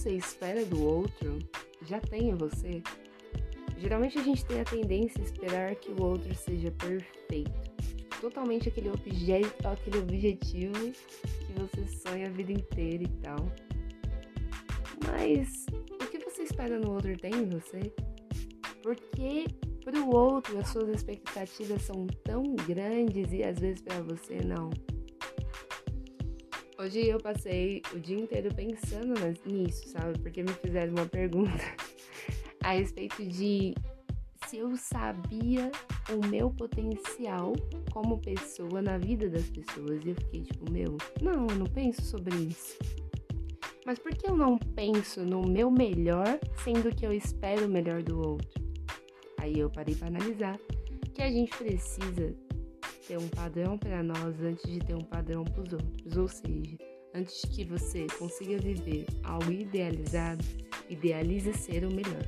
você espera do outro já tem em você? Geralmente a gente tem a tendência a esperar que o outro seja perfeito. Tipo, totalmente aquele, objeto, aquele objetivo que você sonha a vida inteira e tal. Mas o que você espera no outro tem em você? Porque para o outro as suas expectativas são tão grandes e às vezes para você não. Hoje eu passei o dia inteiro pensando nisso, sabe? Porque me fizeram uma pergunta a respeito de se eu sabia o meu potencial como pessoa na vida das pessoas. E eu fiquei tipo, meu, não, eu não penso sobre isso. Mas por que eu não penso no meu melhor, sendo que eu espero o melhor do outro? Aí eu parei para analisar que a gente precisa ter um padrão para nós antes de ter um padrão para os outros. Ou seja, antes que você consiga viver algo idealizado, idealize ser o melhor.